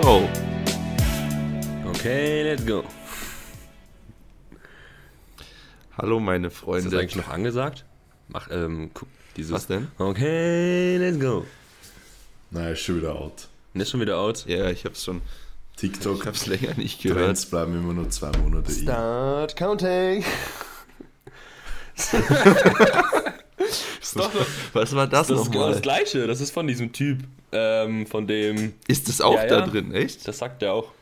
go. Okay, let's go. Hallo meine Ist Freunde. das eigentlich noch angesagt? Mach, ähm, guck, dieses. Was denn? Okay, let's go. Nein, ist schon wieder out. Ist schon wieder out. Ja, ich hab's schon. TikTok, Ich hab's länger nicht gehört. Trends bleiben immer nur zwei Monate in. Start counting. Doch, Was war das, das ist genau nochmal? das gleiche. Das ist von diesem Typ, ähm, von dem. Ist das auch Ja, da ja. drin, echt? Das sagt er auch.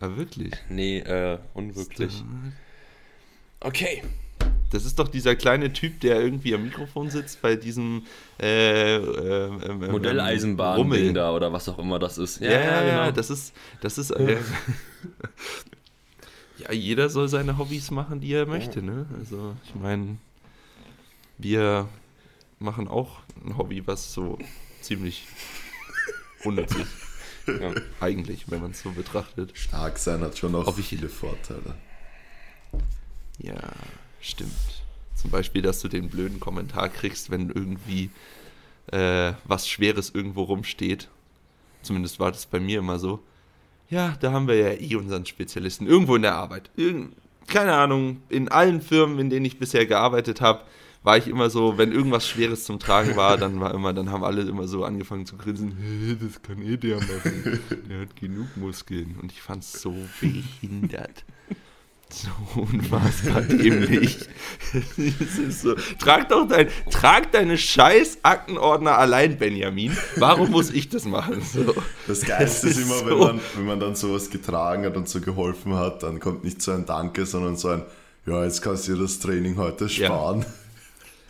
Ah, wirklich? Nee, äh, unwirklich. Okay. Das ist doch dieser kleine Typ, der irgendwie am Mikrofon sitzt bei diesem äh, äh, ähm, ähm, Modelleisenbahn Rummel. da oder was auch immer das ist. Ja, ja, genau. ja, das ist, das ist, äh, ja, jeder soll seine Hobbys machen, die er möchte, ne? Also, ich meine, wir machen auch ein Hobby, was so ziemlich unnütz ist. Ja. Eigentlich, wenn man es so betrachtet. Stark sein hat schon auch Ob ich- viele Vorteile. Ja, stimmt. Zum Beispiel, dass du den blöden Kommentar kriegst, wenn irgendwie äh, was Schweres irgendwo rumsteht. Zumindest war das bei mir immer so. Ja, da haben wir ja eh unseren Spezialisten. Irgendwo in der Arbeit. Irgend, keine Ahnung, in allen Firmen, in denen ich bisher gearbeitet habe, war ich immer so, wenn irgendwas Schweres zum Tragen war, dann war immer, dann haben alle immer so angefangen zu grinsen, "Hä, das kann eh der machen. Der hat genug Muskeln. Und ich fand's so behindert. So unfassbar dämlich. Es so, trag doch dein, trag deine scheiß Aktenordner allein, Benjamin. Warum muss ich das machen? So. Das Geilste ist ist immer, so- wenn, man, wenn man dann sowas getragen hat und so geholfen hat, dann kommt nicht so ein Danke, sondern so ein, ja, jetzt kannst du dir das Training heute Ja.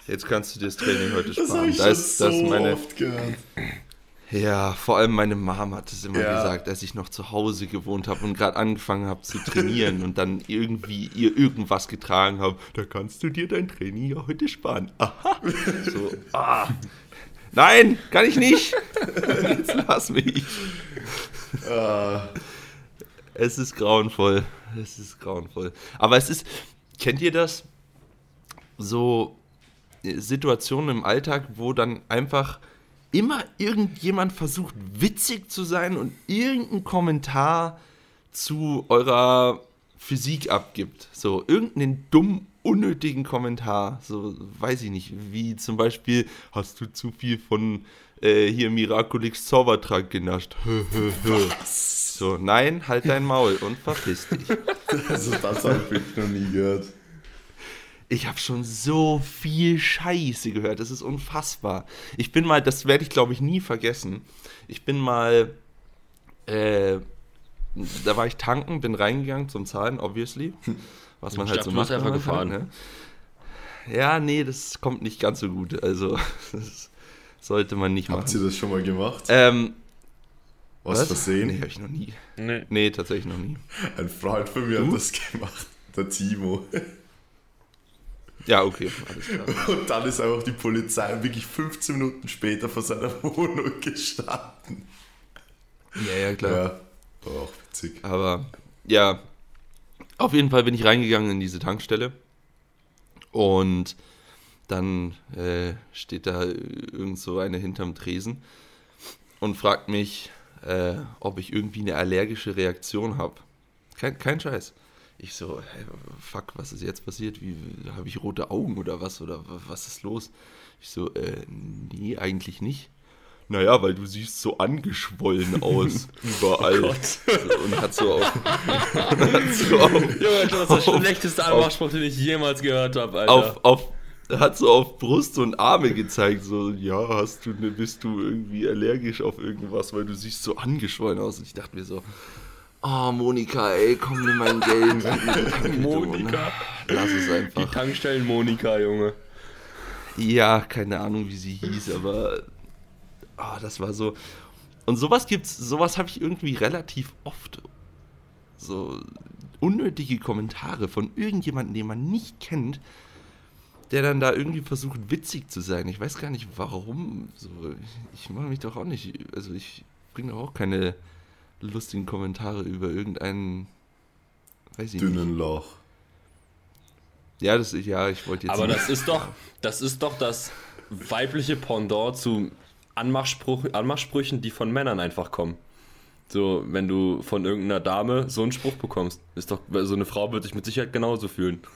Sparen. Jetzt kannst du dir das Training heute Das habe sparen. ich Da ist, so das ist meine, oft gehört. ja, vor allem meine Mom hat es immer Ja. gesagt, als ich noch zu Hause gewohnt habe und gerade angefangen habe zu trainieren und dann irgendwie ihr irgendwas getragen habe. Da kannst du dir dein Training ja heute sparen. Aha. So, ah. Nein, kann ich nicht. Jetzt lass mich. Ah, Es ist grauenvoll. Es ist grauenvoll. Aber es ist, kennt ihr das? So Situationen im Alltag, wo dann einfach immer irgendjemand versucht, witzig zu sein und irgendeinen Kommentar zu eurer Physik abgibt. So irgendeinen dummen, unnötigen Kommentar. So, weiß ich nicht, wie zum Beispiel, hast du zu viel von äh, hier Miraculix Zaubertrank genascht? So, nein, halt dein Maul und verpiss dich. also das habe ich noch nie gehört. Ich habe schon so viel Scheiße gehört. Das ist unfassbar. Ich bin mal, das werde ich glaube ich nie vergessen. Ich bin mal, äh, da war ich tanken, bin reingegangen zum Zahlen, obviously. Was man Ich halt dachte, so du macht. wenn einfach man tankt, ne? Ja, nee, das kommt nicht ganz so gut. Also, das sollte man nicht Habt ihr machen. das schon mal gemacht? Ähm, Was, was? versehen? Nee, habe ich noch nie. Nee. Nee, tatsächlich noch nie. Ein Freund von mir Du? hat das gemacht, der Timo. Ja, okay. Und dann ist einfach die Polizei wirklich 15 Minuten später vor seiner Wohnung gestanden. Ja, ja, klar. Ja, war auch witzig. Aber ja, auf jeden Fall bin ich reingegangen in diese Tankstelle und dann äh, steht da irgend so eine hinterm Tresen und fragt mich, äh, ob ich irgendwie eine allergische Reaktion habe. Kein, kein Scheiß. Ich so, hey, fuck, was ist jetzt passiert? Wie habe ich rote Augen oder was? Oder wa- was ist los? Ich so, äh, nee, eigentlich nicht. Naja, weil du siehst so angeschwollen aus überall. und hat so auf, hat so auf, Junge, das ist der schlechteste Anmachspruch, den ich jemals gehört habe, Alter. auf, auf, hat so auf Brust und Arme gezeigt, so, ja, hast du, bist du irgendwie allergisch auf irgendwas, weil du siehst so angeschwollen aus. Und ich dachte mir so, oh, Monika, ey, komm, nimm mein Geld. Monika. Lass es Die einfach. Tankstellen Monika, Junge. Ja, keine Ahnung, wie sie hieß, aber ah, das war so. Und sowas gibt's, sowas habe ich irgendwie relativ oft. So unnötige Kommentare von irgendjemandem, den man nicht kennt, der dann da irgendwie versucht, witzig zu sein. Ich weiß gar nicht warum. So, ich, ich mache mich doch auch nicht. Also ich bringe doch auch keine lustigen Kommentare über irgendeinen. Weiß ich nicht. Dünnen Loch. Ja, das ja, ich wollte jetzt. Aber nicht- das ist doch, das ist doch das weibliche Pendant zu Anmachspruch, Anmachsprüchen, die von Männern einfach kommen. So, wenn du von irgendeiner Dame so einen Spruch bekommst. Ist doch, so eine Frau wird sich mit Sicherheit genauso fühlen.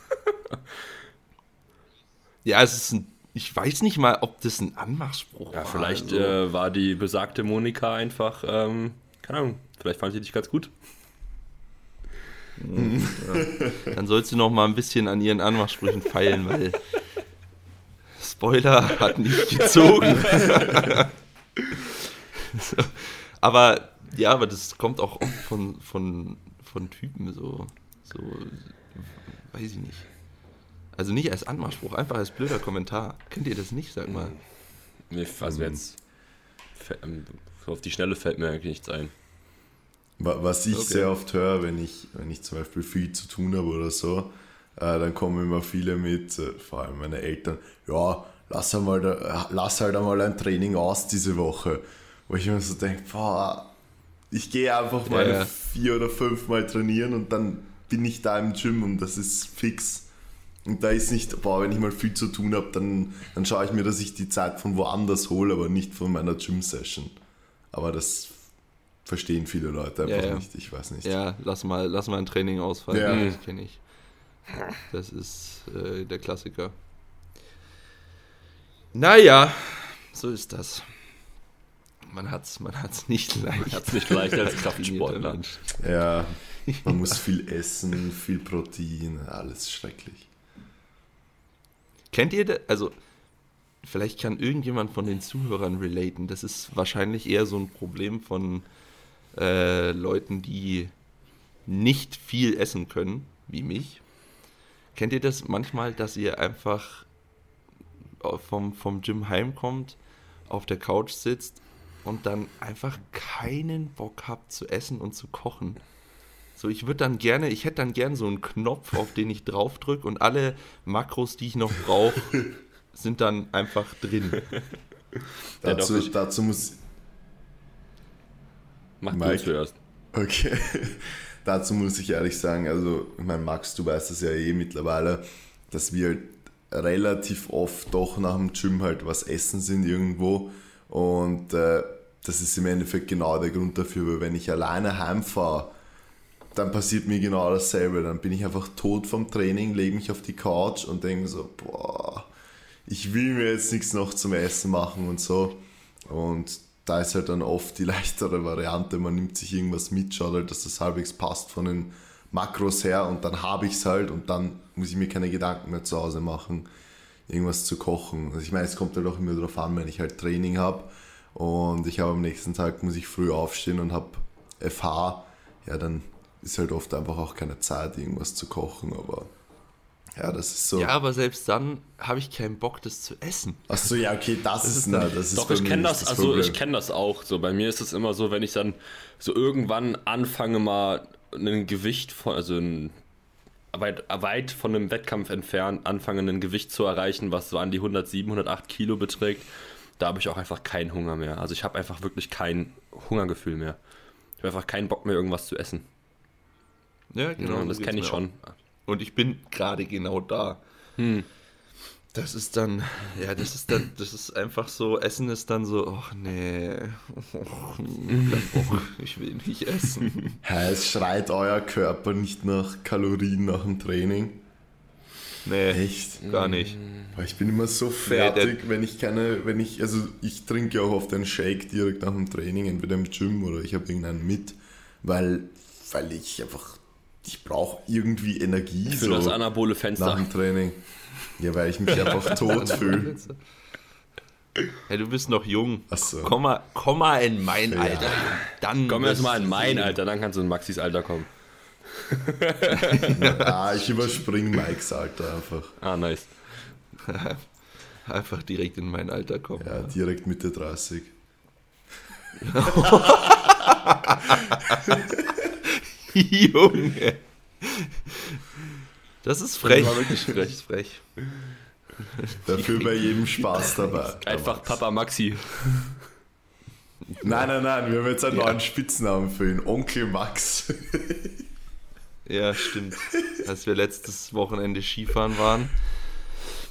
Ja, es ist ein. Ich weiß nicht mal, ob das ein Anmachspruch Ja, war. vielleicht also. äh, war die besagte Monika einfach, ähm, keine Ahnung, vielleicht fand sie dich ganz gut. Dann sollst du noch mal ein bisschen an ihren Anmachsprüchen feilen, weil Spoiler hat nicht gezogen. so. Aber ja, aber das kommt auch oft von, von, von Typen so, so, weiß ich nicht. Also nicht als Anmachspruch, einfach als blöder Kommentar. Kennt ihr das nicht, sag mal? Mir, also jetzt, fä- ähm, auf die Schnelle fällt mir eigentlich nichts ein. Wa- Was ich Okay. sehr oft höre, wenn ich, wenn ich zum Beispiel viel zu tun habe oder so, äh, dann kommen immer viele mit, äh, vor allem meine Eltern, ja, lass, einmal da, äh, lass halt einmal ein Training aus diese Woche. Wo ich mir so denke, boah, ich gehe einfach mal Ja, ja. vier oder fünf Mal trainieren und dann bin ich da im Gym und das ist fix. Und da ist nicht, boah, wenn ich mal viel zu tun habe, dann, dann schaue ich mir, dass ich die Zeit von woanders hole, aber nicht von meiner Gym-Session. Aber das verstehen viele Leute einfach Ja, ja. nicht, ich weiß nicht. Ja, lass mal, lass mal ein Training ausfallen. Ja. Das kenne ich. Das ist äh, der Klassiker. Naja, so ist das. Man hat's, man hat's nicht leicht. Hat's nicht leicht als Kraftsportler. Ja, man muss viel essen, viel Protein, alles schrecklich. Kennt ihr das? Also, vielleicht kann irgendjemand von den Zuhörern relaten. Das ist wahrscheinlich eher so ein Problem von äh, Leuten, die nicht viel essen können, wie mich. Kennt ihr das manchmal, dass ihr einfach vom, vom Gym heimkommt, auf der Couch sitzt und dann einfach keinen Bock habt zu essen und zu kochen? So, ich würde dann gerne, ich hätte dann gern so einen Knopf, auf den ich draufdrücke und alle Makros, die ich noch brauche, sind dann einfach drin. Ja, Dazu, doch, ich- dazu muss, Mach du Mike. zuerst. Okay. Dazu muss ich ehrlich sagen, also, ich meine, Max, du weißt es ja eh mittlerweile, dass wir halt relativ oft doch nach dem Gym halt was essen sind irgendwo. Und äh, das ist im Endeffekt genau der Grund dafür, weil wenn ich alleine heimfahre, dann passiert mir genau dasselbe. Dann bin ich einfach tot vom Training, lege mich auf die Couch und denke so, boah, ich will mir jetzt nichts noch zum Essen machen und so. Und da ist halt dann oft die leichtere Variante. Man nimmt sich irgendwas mit, schaut halt, dass das halbwegs passt von den Makros her und dann habe ich es halt und dann muss ich mir keine Gedanken mehr zu Hause machen, irgendwas zu kochen. Also ich meine, es kommt halt auch immer darauf an, wenn ich halt Training habe und ich habe am nächsten Tag, muss ich früh aufstehen und habe FH, ja, dann ist halt oft einfach auch keine Zeit, irgendwas zu kochen, aber ja, das ist so. Ja, aber selbst dann habe ich keinen Bock, das zu essen. Achso, ja, okay, das, ist, ist na, das ist Doch, ich kenne nicht das, also Problem. ich kenne das auch. So, bei mir ist es immer so, wenn ich dann so irgendwann anfange mal ein Gewicht von, also ein, weit, weit von einem Wettkampf entfernt, anfange ein Gewicht zu erreichen, was so an die 107, 108 Kilo beträgt, da habe ich auch einfach keinen Hunger mehr. Also ich habe einfach wirklich kein Hungergefühl mehr. Ich habe einfach keinen Bock mehr, irgendwas zu essen. Ja, Genau, so das kenne ich schon. auch. Und ich bin gerade genau da. Hm. Das ist dann, ja, das ist dann, das ist einfach so, Essen ist dann so, ach nee, och, Bock, ich will nicht essen. Es schreit euer Körper nicht nach Kalorien nach dem Training. Nee, Echt? gar nicht. Boah, Ich bin immer so fertig, wenn ich keine, wenn ich, also ich trinke ja auch oft einen Shake direkt nach dem Training, entweder im Gym oder ich habe irgendeinen mit, weil, weil ich einfach, ich brauche irgendwie Energie Für so das anabole nach Fenster. dem Training. Ja, weil ich mich einfach tot fühle. Ja, du bist noch jung. So. Komm mal, komm mal in mein Ja. Alter. Dann Komm erst mal in mein. Alter, dann kannst du in Maxis Alter kommen. Ah, ich überspringe Mikes Alter einfach. Ah, nice. Einfach direkt in mein Alter kommen. Ja, direkt Mitte 30. Junge. Das ist frech. war wirklich frech. Das ist frech. Dafür bei jedem Spaß dabei. Einfach Papa Maxi. Nein, nein, nein, wir haben jetzt einen neuen Spitznamen für ihn. Onkel Max. Ja, stimmt. Als wir letztes Wochenende Skifahren waren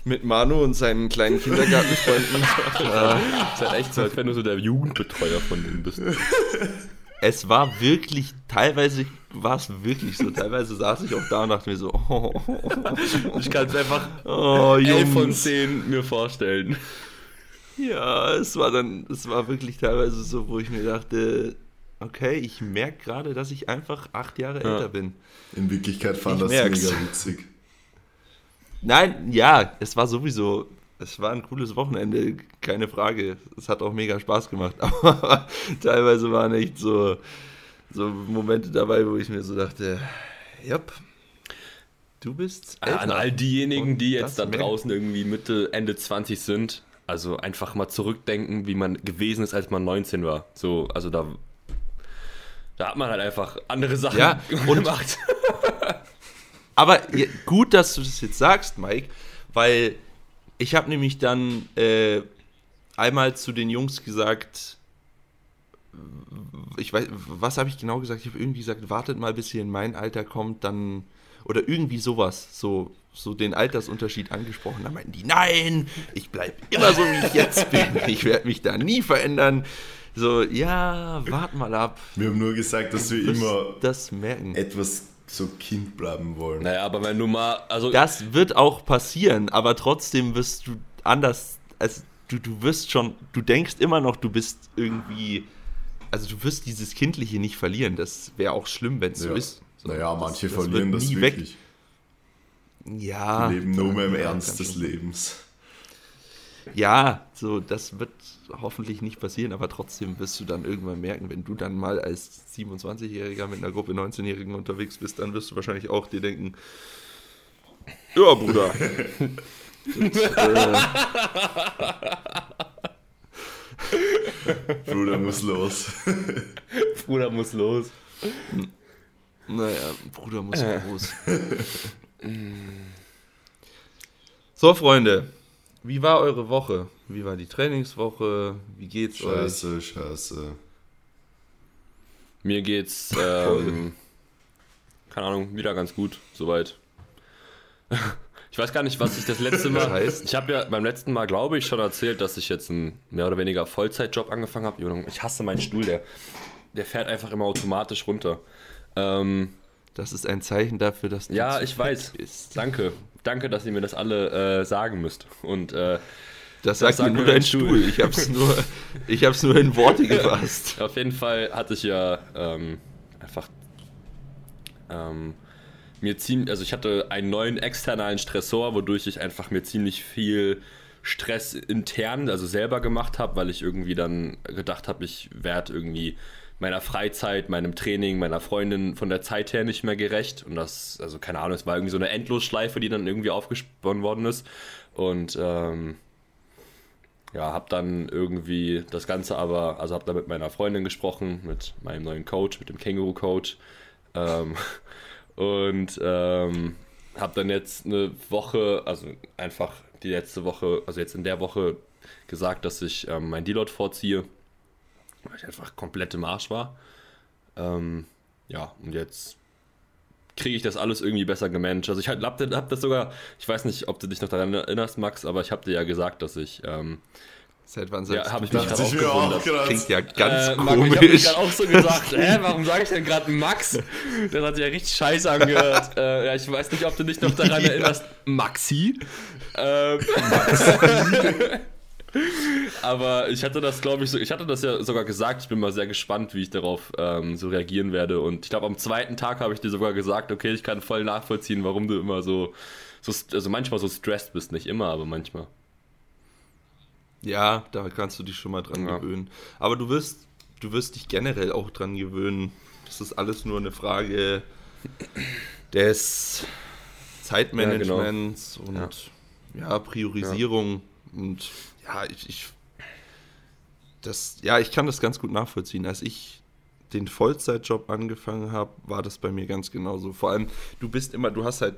mit Manu und seinen kleinen Kindergartenfreunden. äh, Ist halt echt so, als wenn du so der Jugendbetreuer von denen bist. es war wirklich, teilweise war es wirklich so. Teilweise saß ich auch da und dachte mir so, oh, Ich kann es einfach oh 11 von Jungs. 10 mir vorstellen. Ja, es war dann, es war wirklich teilweise so, wo ich mir dachte, okay, ich merke gerade, dass ich einfach acht Jahre Ja. älter bin. In Wirklichkeit fand Ich das merk's. mega witzig. Nein, ja, es war sowieso, es war ein cooles Wochenende, keine Frage. Es hat auch mega Spaß gemacht, aber teilweise waren echt so, so Momente dabei, wo ich mir so dachte, jupp, du bist älter. An all diejenigen, die jetzt da draußen irgendwie Mitte, Ende 20 sind, also einfach mal zurückdenken, wie man gewesen ist, als man 19 war. So, also da, da hat man halt einfach andere Sachen Ja, gemacht. Aber ja, gut, dass du das jetzt sagst, Mike, weil ich habe nämlich dann äh, einmal zu den Jungs gesagt, ich weiß, was habe ich genau gesagt? Ich habe irgendwie gesagt, wartet mal, bis ihr in mein Alter kommt, dann oder irgendwie sowas, so so den Altersunterschied angesprochen. Da meinten die, nein, ich bleibe immer so, wie ich jetzt bin. Ich werde mich da nie verändern. So, ja, wart mal ab. Wir haben nur gesagt, dass wir immer das merken. etwas so Kind bleiben wollen. Naja, aber wenn du mal, also Das wird auch passieren, aber trotzdem wirst du anders, also du, du wirst schon, du denkst immer noch, du bist irgendwie, also du wirst dieses Kindliche nicht verlieren. Das wäre auch schlimm, wenn es so Ja. ist. So, naja, das- manche das verlieren wird das wirklich. Weg. Ja. Die leben nur mehr im ja, Ernst des. Lebens. Ja, so, das wird hoffentlich nicht passieren, aber trotzdem wirst du dann irgendwann merken, wenn du dann mal als 27-Jähriger mit einer Gruppe 19-Jährigen unterwegs bist, dann wirst du wahrscheinlich auch dir denken, ja, Bruder. das, äh, Bruder muss los. Bruder muss los. naja, Bruder muss groß. so, Freunde, wie war eure Woche? Wie war die Trainingswoche? Wie geht's euch? Scheiße, scheiße. Mir geht's, ähm, keine Ahnung, wieder ganz gut, soweit. Ich weiß gar nicht, was ich das letzte Mal. Das heißt? Ich habe ja beim letzten Mal, glaube ich, schon erzählt, dass ich jetzt einen mehr oder weniger Vollzeitjob angefangen habe. Ich hasse meinen Stuhl, der, der fährt einfach immer automatisch runter. Ähm, Das ist ein Zeichen dafür, dass du ja, ich weiß. bist. Danke. Danke, dass ihr mir das alle äh, sagen müsst. Und äh, Das sagt sagt mir nur dein Stuhl. Stuhl. Ich hab's nur, ich hab's nur in Worte gefasst. Auf jeden Fall hatte ich ja ähm, einfach ähm, mir ziemlich, also ich hatte einen neuen externen Stressor, wodurch ich einfach mir ziemlich viel Stress intern, also selber gemacht habe, weil ich irgendwie dann gedacht habe, ich werde irgendwie meiner Freizeit, meinem Training, meiner Freundin von der Zeit her nicht mehr gerecht. Und das, also keine Ahnung, es war irgendwie so eine Endlosschleife, die dann irgendwie aufgesponnen worden ist. Und ähm, ja, habe dann irgendwie das Ganze aber, also habe da mit meiner Freundin gesprochen, mit meinem neuen Coach, mit dem Känguru-Coach. Ähm, und ähm, habe dann jetzt eine Woche, also einfach die letzte Woche, also jetzt in der Woche gesagt, dass ich ähm, mein Deload vorziehe, weil ich einfach komplett im Arsch war. Ähm, ja, und jetzt kriege ich das alles irgendwie besser gemanagt. Also ich habe hab das sogar, ich weiß nicht, ob du dich noch daran erinnerst, Max, aber ich habe dir ja gesagt, dass ich ähm, Seit wann Ja, hab ich mich mir auch gewundert. gerade. Klingt ja ganz Äh, Marco, ich habe mich komisch. gerade auch so gesagt, hä, warum sage ich denn gerade Max? Das hat sich ja richtig scheiße angehört. äh, ja, ich weiß nicht, ob du dich noch daran Ja. erinnerst. Maxi? Ähm, Aber ich hatte das, glaube ich, so, ich hatte das ja sogar gesagt. Ich bin mal sehr gespannt, wie ich darauf ähm, so reagieren werde. Und ich glaube, am zweiten Tag habe ich dir sogar gesagt, okay, ich kann voll nachvollziehen, warum du immer so, so also manchmal so stressed bist. Nicht immer, aber manchmal. Ja, da kannst du dich schon mal dran Ja. gewöhnen. Aber du wirst, du wirst dich generell auch dran gewöhnen. Das ist alles nur eine Frage des Zeitmanagements und ja, Priorisierung. Und ja, ich, ich das, ja, ich kann das ganz gut nachvollziehen. Als ich den Vollzeitjob angefangen habe, war das bei mir ganz genauso. Vor allem, du bist immer, du hast halt,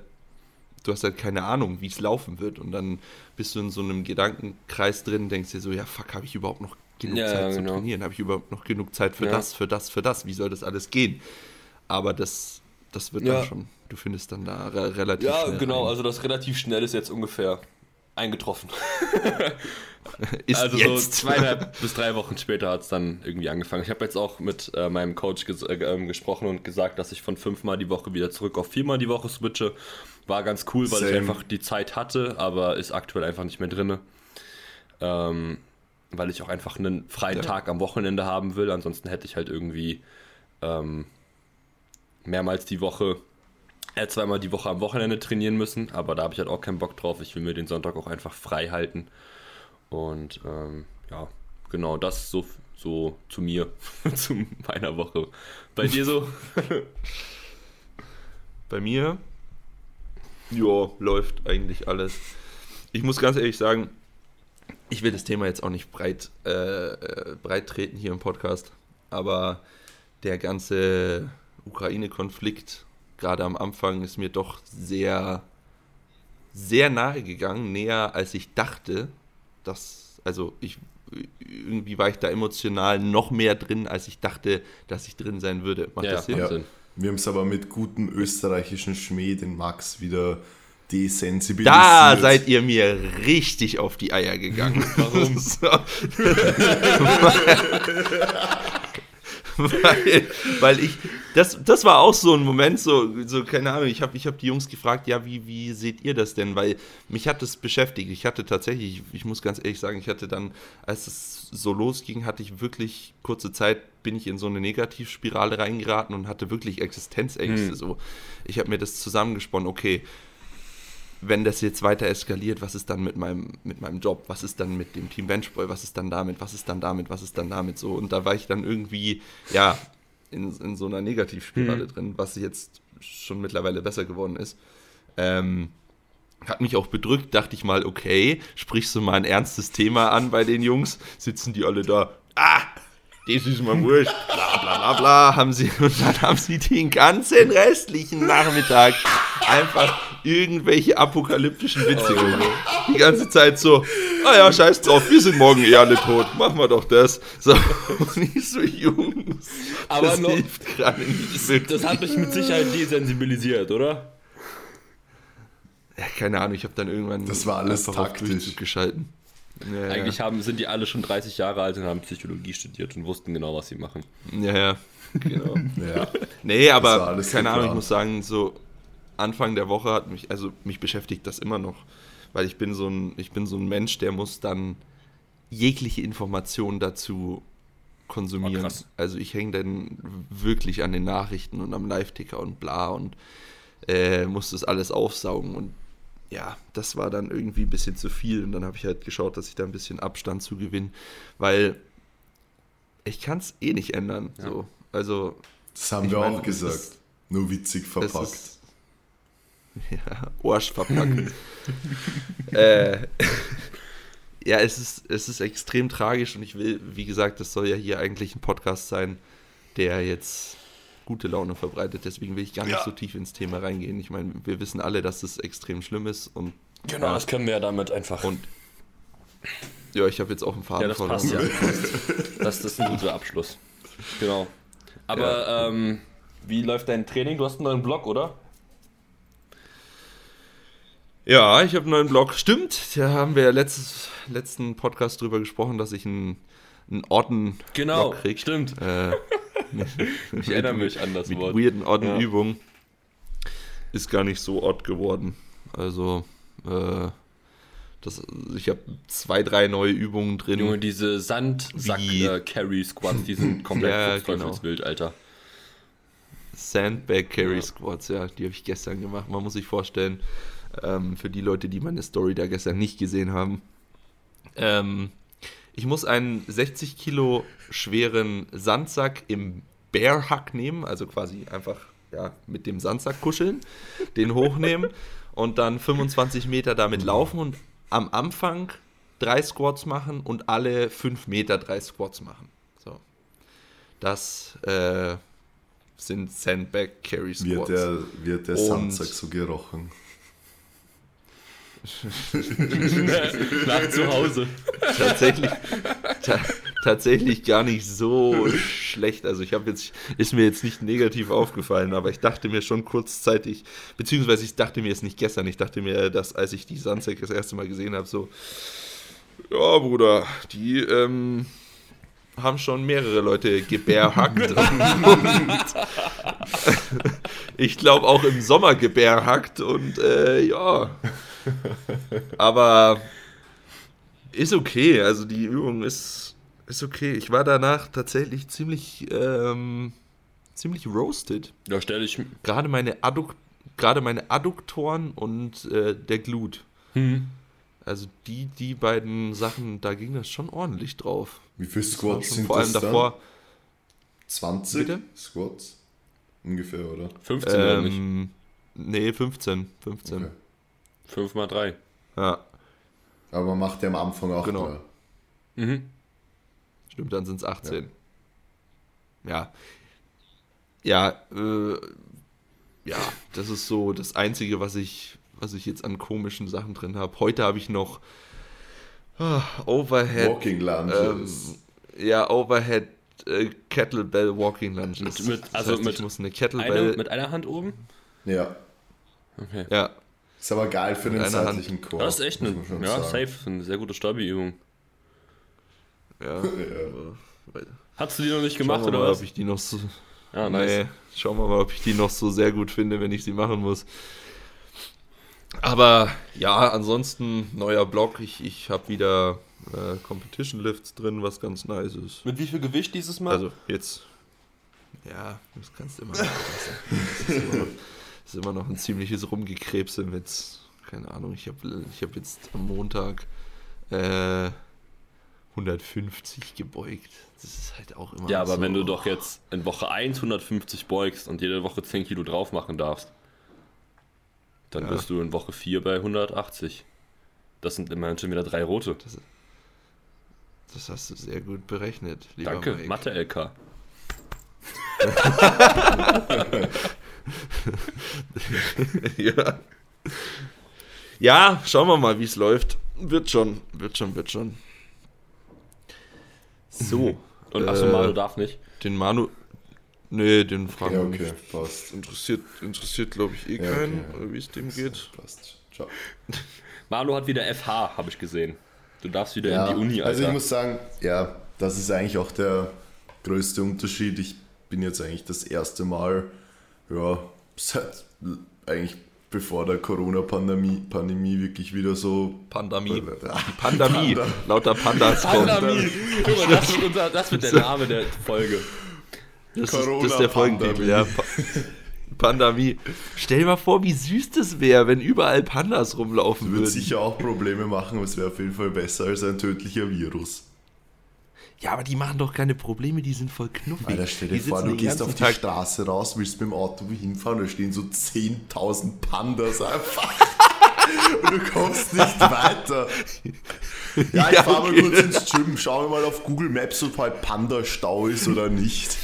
du hast halt keine Ahnung, wie es laufen wird. Und dann bist du in so einem Gedankenkreis drin, denkst dir so, ja, fuck, habe ich überhaupt noch genug Ja, Zeit ja, zu genau. trainieren? Habe ich überhaupt noch genug Zeit für Ja. das, für das, für das? Wie soll das alles gehen? Aber das, das wird Ja. dann schon. Du findest dann da re relativ Ja, schnell genau, rein. also das relativ schnell ist jetzt ungefähr eingetroffen. Ist also jetzt. so zweieinhalb bis drei Wochen später hat es dann irgendwie angefangen. Ich habe jetzt auch mit äh, meinem Coach ges äh, ähm, gesprochen und gesagt, dass ich von fünfmal die Woche wieder zurück auf viermal die Woche switche. War ganz cool, weil ich Same. einfach die Zeit hatte, aber ist aktuell einfach nicht mehr drin. Ähm, weil ich auch einfach einen freien Ja. Tag am Wochenende haben will. Ansonsten hätte ich halt irgendwie ähm, mehrmals die Woche, äh, zweimal die Woche am Wochenende trainieren müssen. Aber da habe ich halt auch keinen Bock drauf. Ich will mir den Sonntag auch einfach frei halten. Und ähm, ja, genau das so, so zu mir, zu meiner Woche. Bei dir so? Bei mir, ja, läuft eigentlich alles. Ich muss ganz ehrlich sagen, ich will das Thema jetzt auch nicht breit, äh, äh, breit treten hier im Podcast, aber der ganze Ukraine-Konflikt, gerade am Anfang, ist mir doch sehr, sehr nahe gegangen, näher als ich dachte. Das, also ich, irgendwie war ich da emotional noch mehr drin, als ich dachte, dass ich drin sein würde. Macht das Sinn? Ja. Wir haben es aber mit gutem österreichischen Schmäh, den Max, wieder desensibilisiert. Da seid ihr mir richtig auf die Eier gegangen. Warum? Weil, weil ich, das, das war auch so ein Moment, so, so keine Ahnung, ich habe ich hab die Jungs gefragt, ja, wie, wie seht ihr das denn? Weil mich hat das beschäftigt. Ich hatte tatsächlich, ich, ich muss ganz ehrlich sagen, ich hatte dann, als es so losging, hatte ich wirklich kurze Zeit, bin ich in so eine Negativspirale reingeraten und hatte wirklich Existenzängste. Hm. So. Ich habe mir das zusammengesponnen, okay, wenn das jetzt weiter eskaliert, was ist dann mit meinem, mit meinem Job? Was ist dann mit dem Team Benchboy? Was ist dann damit? Was ist dann damit? Was ist dann damit? So, und da war ich dann irgendwie, ja, in, in so einer Negativspirale drin, was jetzt schon mittlerweile besser geworden ist. Ähm, hat mich auch bedrückt, dachte ich mal, okay, sprichst du mal ein ernstes Thema an bei den Jungs, sitzen die alle da, ah, das ist mal wurscht, bla bla bla bla, haben sie, und dann haben sie den ganzen restlichen Nachmittag einfach irgendwelche apokalyptischen Witze. Die ganze Zeit so, ah ja, scheiß drauf, wir sind morgen eh alle tot, machen wir doch das. So, und ich so, Jungs, Aber das noch- hilft gerade nicht wirklich. Das hat mich mit Sicherheit desensibilisiert, oder? Ja, keine Ahnung, ich habe dann irgendwann Das war alles taktisch. Geschalten. Ja, Eigentlich haben, sind die alle schon 30 Jahre alt und haben Psychologie studiert und wussten genau, was sie machen. ja, ja, genau. Ja. Nee, aber keine Ahnung, ich muss sagen, so Anfang der Woche hat mich, also mich beschäftigt das immer noch, weil ich bin so ein, ich bin so ein Mensch, der muss dann jegliche Informationen dazu konsumieren. Oh, also ich hänge dann wirklich an den Nachrichten und am Live-Ticker und bla und äh, muss das alles aufsaugen und ja, das war dann irgendwie ein bisschen zu viel und dann habe ich halt geschaut, dass ich da ein bisschen Abstand zu gewinne, weil ich kann es eh nicht ändern. Ja. So. Also Das haben wir mein, auch es gesagt. ist- Nur witzig es verpackt. ist- Ja, Arsch verpackt. äh, ja, es ist, es ist extrem tragisch und ich will, wie gesagt, das soll ja hier eigentlich ein Podcast sein, der jetzt gute Laune verbreitet. Deswegen will ich gar nicht Ja. so tief ins Thema reingehen. Ich meine, wir wissen alle, dass es extrem schlimm ist und Genau, Ja. das können wir ja damit einfach. Und ja, ich habe jetzt auch einen Faden ja, das verloren. passt ja. Das, das ist ein guter Abschluss. Genau. Aber ähm, wie läuft dein Training? Du hast einen neuen Blog, oder? Ja, ich habe einen neuen Blog. Stimmt, da haben wir ja letztes, letzten Podcast drüber gesprochen, dass ich einen, einen Orden Genau, krieg. stimmt. Äh, Ich erinnere mich an das mit Wort. weirden otten Ja. Ist gar nicht so odd geworden. Also, äh, das, ich habe zwei, drei neue Übungen drin. Junge, diese Sandsack-Carry-Squats, die sind komplett Ja, fuchsteufelswild, Alter. Sandbag Carry Ja. Squats, ja, die habe ich gestern gemacht. Man muss sich vorstellen, ähm, für die Leute, die meine Story da gestern nicht gesehen haben, ähm, ich muss einen 60 Kilo schweren Sandsack im Bear Hug nehmen, also quasi einfach ja, mit dem Sandsack kuscheln, den hochnehmen und dann 25 Meter damit laufen und am Anfang drei Squats machen und alle 5 Meter drei Squats machen. So. Das äh, sind Sandbag Carry Wird Squats. der, wird der Sandsack so gerochen? Nach zu Hause. tatsächlich, ta tatsächlich gar nicht so schlecht. Also ich habe jetzt, ist mir jetzt nicht negativ aufgefallen, aber ich dachte mir schon kurzzeitig, beziehungsweise ich dachte mir es nicht gestern, ich dachte mir, dass als ich die Sunset das erste Mal gesehen habe, so, ja Bruder, die ähm, haben schon mehrere Leute gebärhackt. ich glaube auch im Sommer gebärhackt und äh, ja. Aber ist okay, also die Übung ist, ist okay. Ich war danach tatsächlich ziemlich, ähm, ziemlich roasted. Da stelle ich. Gerade meine, Adduk gerade meine Adduktoren und äh, der Glut. Hm. Also die, die beiden Sachen, da ging das schon ordentlich drauf. Wie viele Squats sind vor allem das davor. dann? 20 Bitte? Squats? Ungefähr, oder? 15 oder nicht? Ähm, nee, 15. 15. Okay. 5 mal 3. Ja, Aber man macht ja am Anfang auch Genau. Mhm. stimmt, dann sind es 18. Ja. Ja, äh, ja, das ist so das Einzige, was ich, was ich jetzt an komischen Sachen drin habe. Heute habe ich noch ah, Overhead. Walking Ähm, Lunges. ja, Overhead äh, Kettlebell Walking Lunges. Mit- Das mit- also heißt, mit ich muss eine Eine, Kettlebell. mit einer Hand oben? ja. Okay. ja, Ist aber geil für den seitlichen Chor. Das ist echt eine, ja, sagen. safe, eine sehr gute Stabi-Übung. ja. Ja. Hast du die noch nicht Schauen gemacht wir oder mal, was? ob ich die noch so. Ja, nice. Nee, schauen wir mal, ob ich die noch so sehr gut finde, wenn ich sie machen muss. Aber ja, ansonsten neuer Blog. Ich, ich habe wieder äh, Competition Lifts drin, was ganz nice ist. Mit wie viel Gewicht dieses Mal? Also jetzt. Ja, das kannst du immer ist immer noch, das ein ziemliches Rumgekrebse mit, keine Ahnung, ich habe ich hab jetzt am Montag äh, 150 gebeugt. Das ist halt auch immer ja, aber so, wenn du doch jetzt in Woche 1 150 beugst und jede Woche 10 Kilo drauf machen darfst, dann Ja. bist du in Woche 4 bei 180. Das sind immerhin schon wieder drei rote. Das hast du sehr gut berechnet, Danke. Mathe-LK. ja. ja, schauen wir mal, wie es läuft. Wird schon, wird schon, wird schon. So. Und achso, Äh, Manu darf nicht. Den Manu. Nee, den fragen Ja, okay, nicht. passt. Interessiert, interessiert glaube ich, eh Ja, keinen, okay. äh, wie es dem geht. Passt. Ciao. Manu hat wieder FH, habe ich gesehen. Du darfst wieder Ja, in die Uni, Alter. also ich muss sagen, ja, das ist eigentlich auch der größte Unterschied. Ich bin jetzt eigentlich das erste Mal, ja, seit eigentlich bevor der Corona-Pandemie Pandemie wirklich wieder so Pandemie. Die Pandemie. Panda. Lauter Pandas kommen. Pandemie. Guck mal, das wird, unser, das wird der Name der Folge. Das ist, das ist der Folgentitel, ja. Pa Pandemie. Stell dir mal vor, wie süß das wäre, wenn überall Pandas rumlaufen würden. sicher auch Probleme machen, aber es wäre auf jeden Fall besser als ein tödlicher Virus. Ja, aber die machen doch keine Probleme, die sind voll knuffig. Alter, stell dir vor, du gehst auf die Tag- Straße raus, willst mit dem Auto hinfahren, da stehen so 10.000 Pandas einfach. Und du kommst nicht weiter. Ja, ich Ja, fahr mal okay. kurz ins Gym, schauen wir mal auf Google Maps, ob halt Panda-Stau ist oder nicht.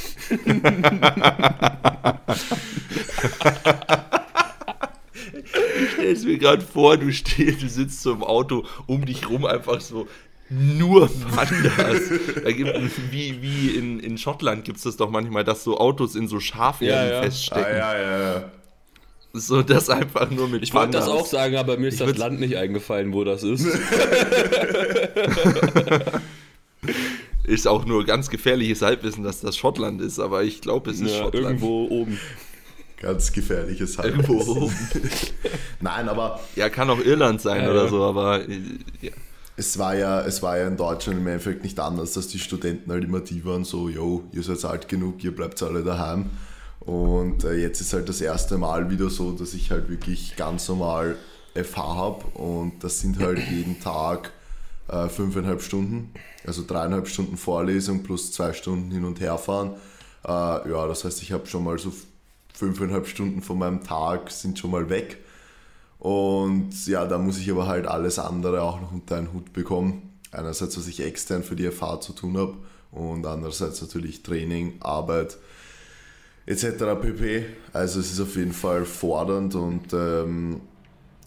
stell's mir gerade vor, du stehst, du sitzt so im Auto, um dich rum einfach so nur Pandas. da gibt, wie wie in, in Schottland gibt es das doch manchmal, dass so Autos in so Schafherden Ja, ja. feststecken. Ah, ja, ja, ja. So das einfach nur mit Ich wollte das auch sagen, aber mir ist das würd's- Land nicht eingefallen, wo das ist. Ist auch nur ganz gefährliches Halbwissen, dass das Schottland ist, aber ich glaube, es ist Ja, Schottland. irgendwo oben. Ganz gefährliches Irgendwo Halbwissen. oben. Nein, aber Ja, kann auch Irland sein Ja, oder ja. so, aber äh, ja. Es war, ja, es war ja in Deutschland im Endeffekt nicht anders, dass die Studenten halt immer die waren, so, yo, ihr seid alt genug, ihr bleibt alle daheim. Und äh, jetzt ist halt das erste Mal wieder so, dass ich halt wirklich ganz normal FH habe und das sind halt jeden Tag äh, fünfeinhalb Stunden, also dreieinhalb Stunden Vorlesung plus zwei Stunden hin und her fahren. Äh, ja, das heißt, ich habe schon mal so fünfeinhalb Stunden von meinem Tag sind schon mal weg. Und ja, da muss ich aber halt alles andere auch noch unter einen Hut bekommen. Einerseits, was ich extern für die FH zu tun habe und andererseits natürlich Training, Arbeit etc. pp. Also es ist auf jeden Fall fordernd und ähm,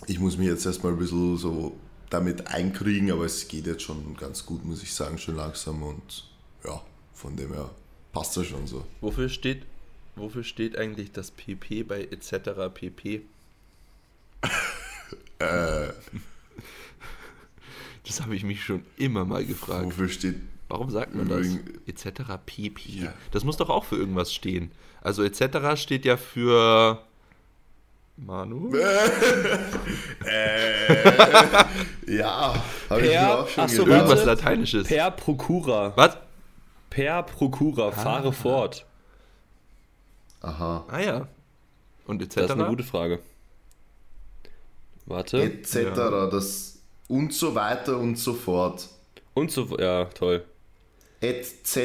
ich muss mich jetzt erstmal ein bisschen so damit einkriegen, aber es geht jetzt schon ganz gut, muss ich sagen, schon langsam und ja, von dem her passt das schon so. Wofür steht, wofür steht eigentlich das PP bei etc. pp? Äh, Das habe ich mich schon immer mal gefragt. wofür steht Warum sagt man das? Etc. pp. Ja. Das muss doch auch für irgendwas stehen. Also etc. steht ja für Manu. Ja, habe ich Per- mir auch schon ach so, gedacht. Irgendwas. Lateinisches. Per Procura. Was? Per Procura. Fahre fort. Aha. Ah ja. Und etc. Das ist eine gute Frage. Warte. Etc. Das und so weiter und so fort. Und so. Ja, toll. Etc.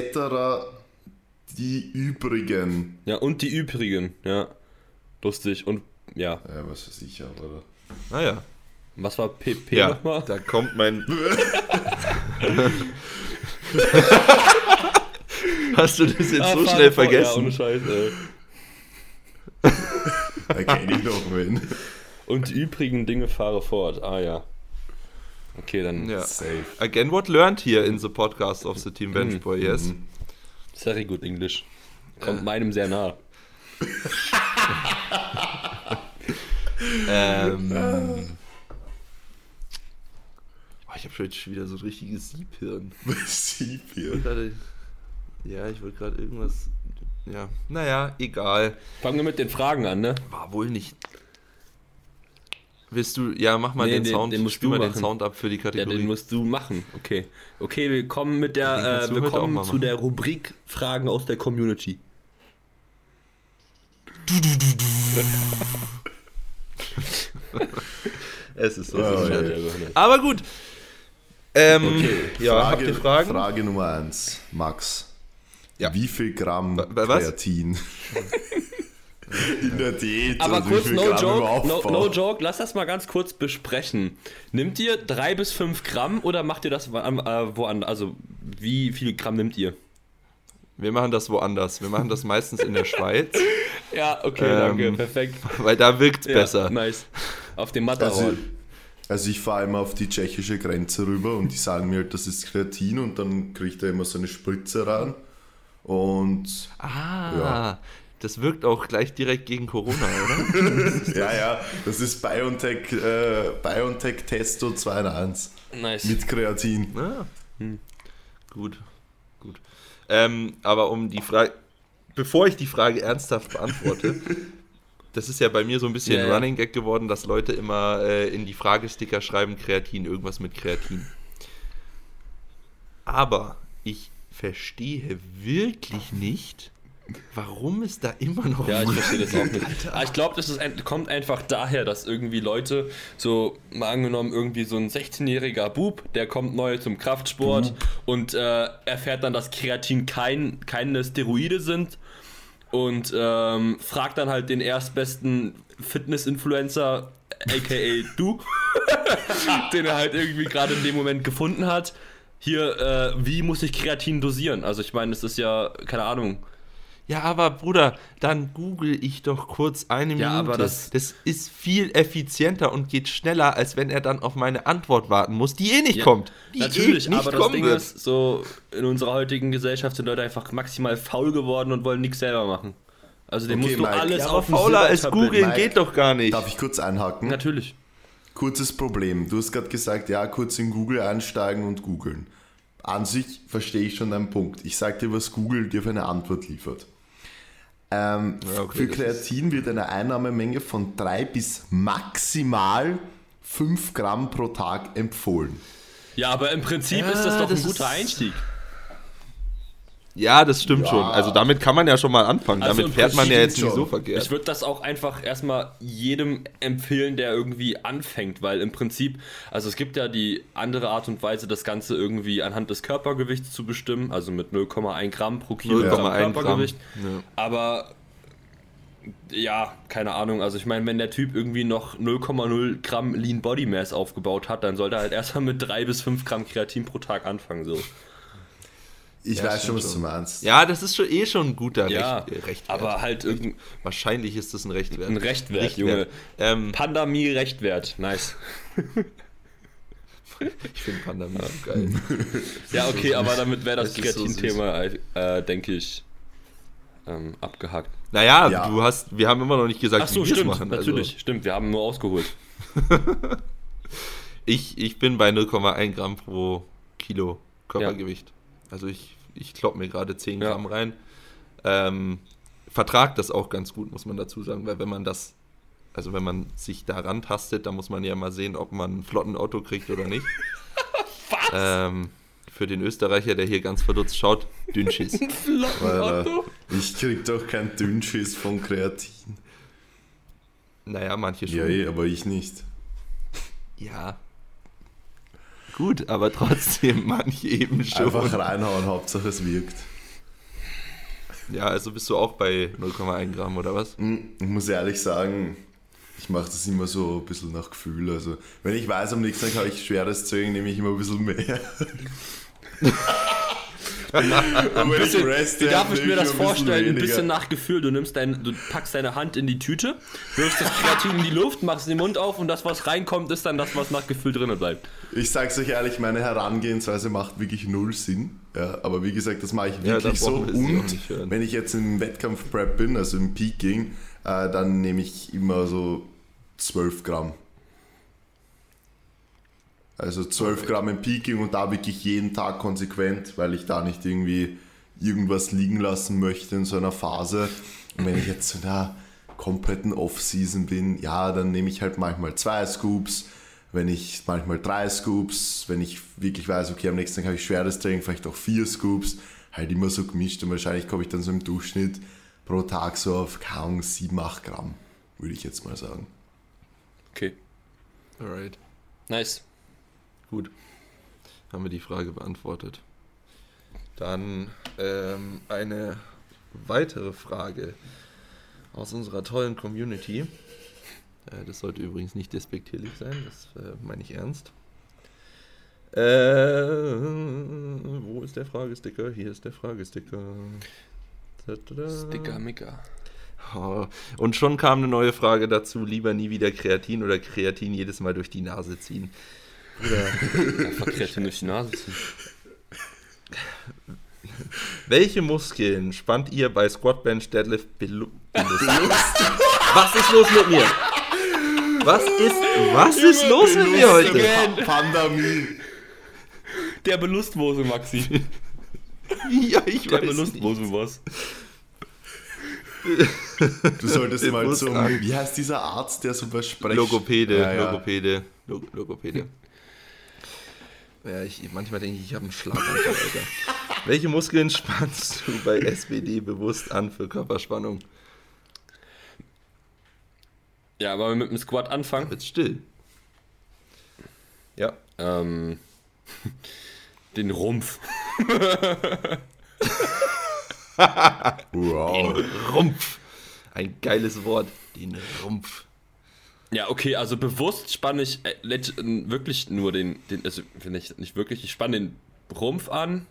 Die übrigen. Ja, und die übrigen. Ja. Lustig. Und ja. Ja, was weiß ich, aber. Ah ja. Was war PP Ja, nochmal? da kommt mein. Hast du das jetzt Ah, so schnell fort. Ja, vergessen? ohne Scheiß, ey. Da kenne ich noch wen. Und die übrigen Dinge fahre fort. Ah ja. Okay, dann ja. Safe. Again, what learned here in the podcast of the Team Bench Boy, yes? very good English. Kommt meinem sehr nah. Ähm. Oh, ich habe schon jetzt wieder so ein richtiges Siebhirn. Sieb Ich hier. wollte gerade- Ja, ich wollte gerade irgendwas. Ja, naja, egal. Fangen wir mit den Fragen an, ne? War wohl nicht. Willst du, ja, mach mal Nee, den, den- Sound, den musst spiel du mal den machen. Sound ab für die Ja, Kategorie. den musst du machen. Okay. Okay, wir kommen mit Den der, äh, wir kommen zu machen. der Rubrik Fragen aus der Community. es ist so. Ja, sicher. ja, ja. Aber gut. Ähm, Okay, ja, Frage, habt ihr Fragen? Frage Nummer 1. Max. Ja. Wie viel Gramm Wa- wa- was? Kreatin? In der Diät. Aber wie kurz, no joke, no, no joke, lass das mal ganz kurz besprechen. Nimmt ihr drei bis fünf Gramm oder macht ihr das woanders? Äh, woanders? Also, wie viel Gramm nimmt ihr? Wir machen das woanders. Wir machen das meistens in der Schweiz, Ja, okay, Ähm, danke, perfekt. weil da wirkt es Ja, besser. Nice. Auf dem Also, Matterhorn. also ich fahre immer auf die tschechische Grenze rüber und die sagen mir halt, das ist Kreatin und dann kriegt er immer so eine Spritze ran. Und Ah, Ja. Das wirkt auch gleich direkt gegen Corona, oder? ja, ja, das ist BioNTech, äh, BioNTech Testo 2 in 1 Nice. mit Kreatin. Ah, gut, gut. Ähm, aber um die Frage, bevor ich die Frage ernsthaft beantworte, das ist ja bei mir so ein bisschen ja. Running Gag geworden, dass Leute immer äh, in die Fragesticker schreiben Kreatin, irgendwas mit Kreatin. Aber ich verstehe wirklich nicht, warum es da immer noch Ja, ich verstehe das auch nicht. Aber ich glaube, das ist kommt einfach daher, dass irgendwie Leute, so mal angenommen, irgendwie so ein 16-jähriger Bub, der kommt neu zum Kraftsport und äh, erfährt dann, dass Kreatin kein, keine Steroide sind und ähm, fragt dann halt den erstbesten Fitness-Influencer, aka du, den er halt irgendwie gerade in dem Moment gefunden hat. Hier, äh, wie muss ich Kreatin dosieren? Also ich meine, es ist ja, keine Ahnung, Ja, aber Bruder, dann google ich doch kurz eine Ja, Minute. aber das- das ist viel effizienter und geht schneller, als wenn er dann auf meine Antwort warten muss, die eh nicht Ja, kommt. Die Natürlich, eh nicht aber das kommen Ding wird. ist, so in unserer heutigen Gesellschaft sind Leute einfach maximal faul geworden und wollen nichts selber machen. Also dem Okay, musst du Mike. alles ja, auf fauler als googeln geht doch gar nicht. Darf ich kurz einhaken? Natürlich. Kurzes Problem. Du hast gerade gesagt, ja, kurz in Google einsteigen und googeln. An sich verstehe ich schon deinen Punkt. Ich sage dir, was Google dir für eine Antwort liefert. Ähm, Ja, okay, für Kreatin wird eine Einnahmemenge von 3 bis maximal 5 Gramm pro Tag empfohlen. Ja, aber im Prinzip Ja, ist das doch das ein guter ist- Einstieg. Ja, das stimmt Ja. schon. Also damit kann man ja schon mal anfangen. Also damit fährt man ja jetzt nicht so schon. verkehrt. Ich würde das auch einfach erstmal jedem empfehlen, der irgendwie anfängt, weil im Prinzip, also es gibt ja die andere Art und Weise, das Ganze irgendwie anhand des Körpergewichts zu bestimmen, also mit 0,1 Gramm pro Kilogramm 0,1 Gramm. Körpergewicht. Ja. Aber ja, keine Ahnung. Also ich meine, wenn der Typ irgendwie noch 0,0 Gramm Lean Body Mass aufgebaut hat, dann sollte er halt erstmal mit 3 bis 5 Gramm Kreatin pro Tag anfangen. So. Ich Ja, weiß schon, was du meinst. Ja, das ist schon eh schon ein guter Ja, Recht, äh, Rechtwert. aber halt irgendein Wahrscheinlich ist das ein Rechtwert. ein Rechtwert, Junge. Ähm, Pandemie-Rechtwert. Nice. Ich finde Pandemie so geil. Ja, okay, aber damit wäre das Das ist so Kreatin-Thema, äh, denke ich, ähm, abgehakt. Naja, Ja. du hast, wir haben immer noch nicht gesagt, Ach so, wie wir es stimmt, machen. natürlich, Also, stimmt, wir haben nur ausgeholt. ich, ich bin bei 0,1 Gramm pro Kilo Körpergewicht. Also ich, ich klopp mir gerade 10 Ja. Gramm rein. Ähm, vertrag das auch ganz gut, muss man dazu sagen, weil wenn man das, also wenn man sich daran tastet, dann muss man ja mal sehen, ob man ein Flottenauto kriegt oder nicht. Ähm, für den Österreicher, der hier ganz verdutzt schaut, Dünnschiss. Äh, ich krieg doch keinen Dünnschiss von Kreatin. naja, manche schon. Ja, eh, aber ich nicht. Ja. Gut, aber trotzdem manche eben schon. Einfach reinhauen, Hauptsache es wirkt. Ja, also bist du auch bei 0,1 Gramm oder was? Hm, Ich muss ehrlich sagen, ich mache das immer so ein bisschen nach Gefühl. Also, wenn ich weiß, am nächsten Tag habe ich schweres Zeug, nehme ich immer ein bisschen mehr. Wenn Bisschen, wie darf ich mir das ein vorstellen? Ein bisschen nach Gefühl. Du nimmst dein, du packst deine Hand in die Tüte, wirfst das Kreatin in die Luft, machst den Mund auf und das, was reinkommt, ist dann das, was nach Gefühl drinnen bleibt. Ich sag's euch ehrlich, meine Herangehensweise macht wirklich null Sinn. Ja, aber wie gesagt, das mache ich Ja, wirklich da so. Und wenn ich jetzt im Wettkampf-Prep bin, also im Peaking, äh, dann nehme ich immer so 12 Gramm. Also 12 Gramm im Peaking und da wirklich jeden Tag konsequent, weil ich da nicht irgendwie irgendwas liegen lassen möchte in so einer Phase. Und wenn ich jetzt in der kompletten Off-Season bin, ja, dann nehme ich halt manchmal zwei Scoops, wenn ich manchmal drei Scoops, wenn ich wirklich weiß, okay, am nächsten Tag habe ich schweres Training, vielleicht auch vier Scoops, halt immer so gemischt und wahrscheinlich komme ich dann so im Durchschnitt pro Tag so auf, Ahnung, 7, 8 Gramm, würde ich jetzt mal sagen. Okay, Alright. nice. Gut. Haben wir die Frage beantwortet. Dann ähm, eine weitere Frage aus unserer tollen Community. Äh, das sollte übrigens nicht despektierlich sein, das äh, meine ich ernst. Äh, wo ist der Fragesticker? Hier ist der Fragesticker. Sticker, Micker. Oh, Und schon kam eine neue Frage dazu: lieber nie wieder Kreatin oder Kreatin jedes Mal durch die Nase ziehen. Bruder, Einfach Kreatin durch die Nase ziehen. Welche Muskeln spannt ihr bei Squat Bench Deadlift Belu Belust? Was ist los mit mir? Was ist, was ist los mit mir heute? Pa Pandemie. Der Belustwose, Maxi. Ja, ich Der weiß nicht. Belustwose, was? Du solltest mal zum, wie heißt dieser Arzt, der sowas spricht? Logopäde, Ja, ja. Logopäde, Log Logopäde. Ja, ich, manchmal denke ich, ich habe einen Schlaganfall, Alter. Welche Muskeln spannst du bei SBD bewusst an für Körperspannung? Ja, aber mit dem Squat anfangen. Jetzt still. Ja, Ähm, den Rumpf. Wow. Rumpf. Ein geiles Wort, den Rumpf. Ja, okay, also bewusst spanne ich äh, äh, wirklich nur den, den also finde ich nicht wirklich, ich spanne den Rumpf an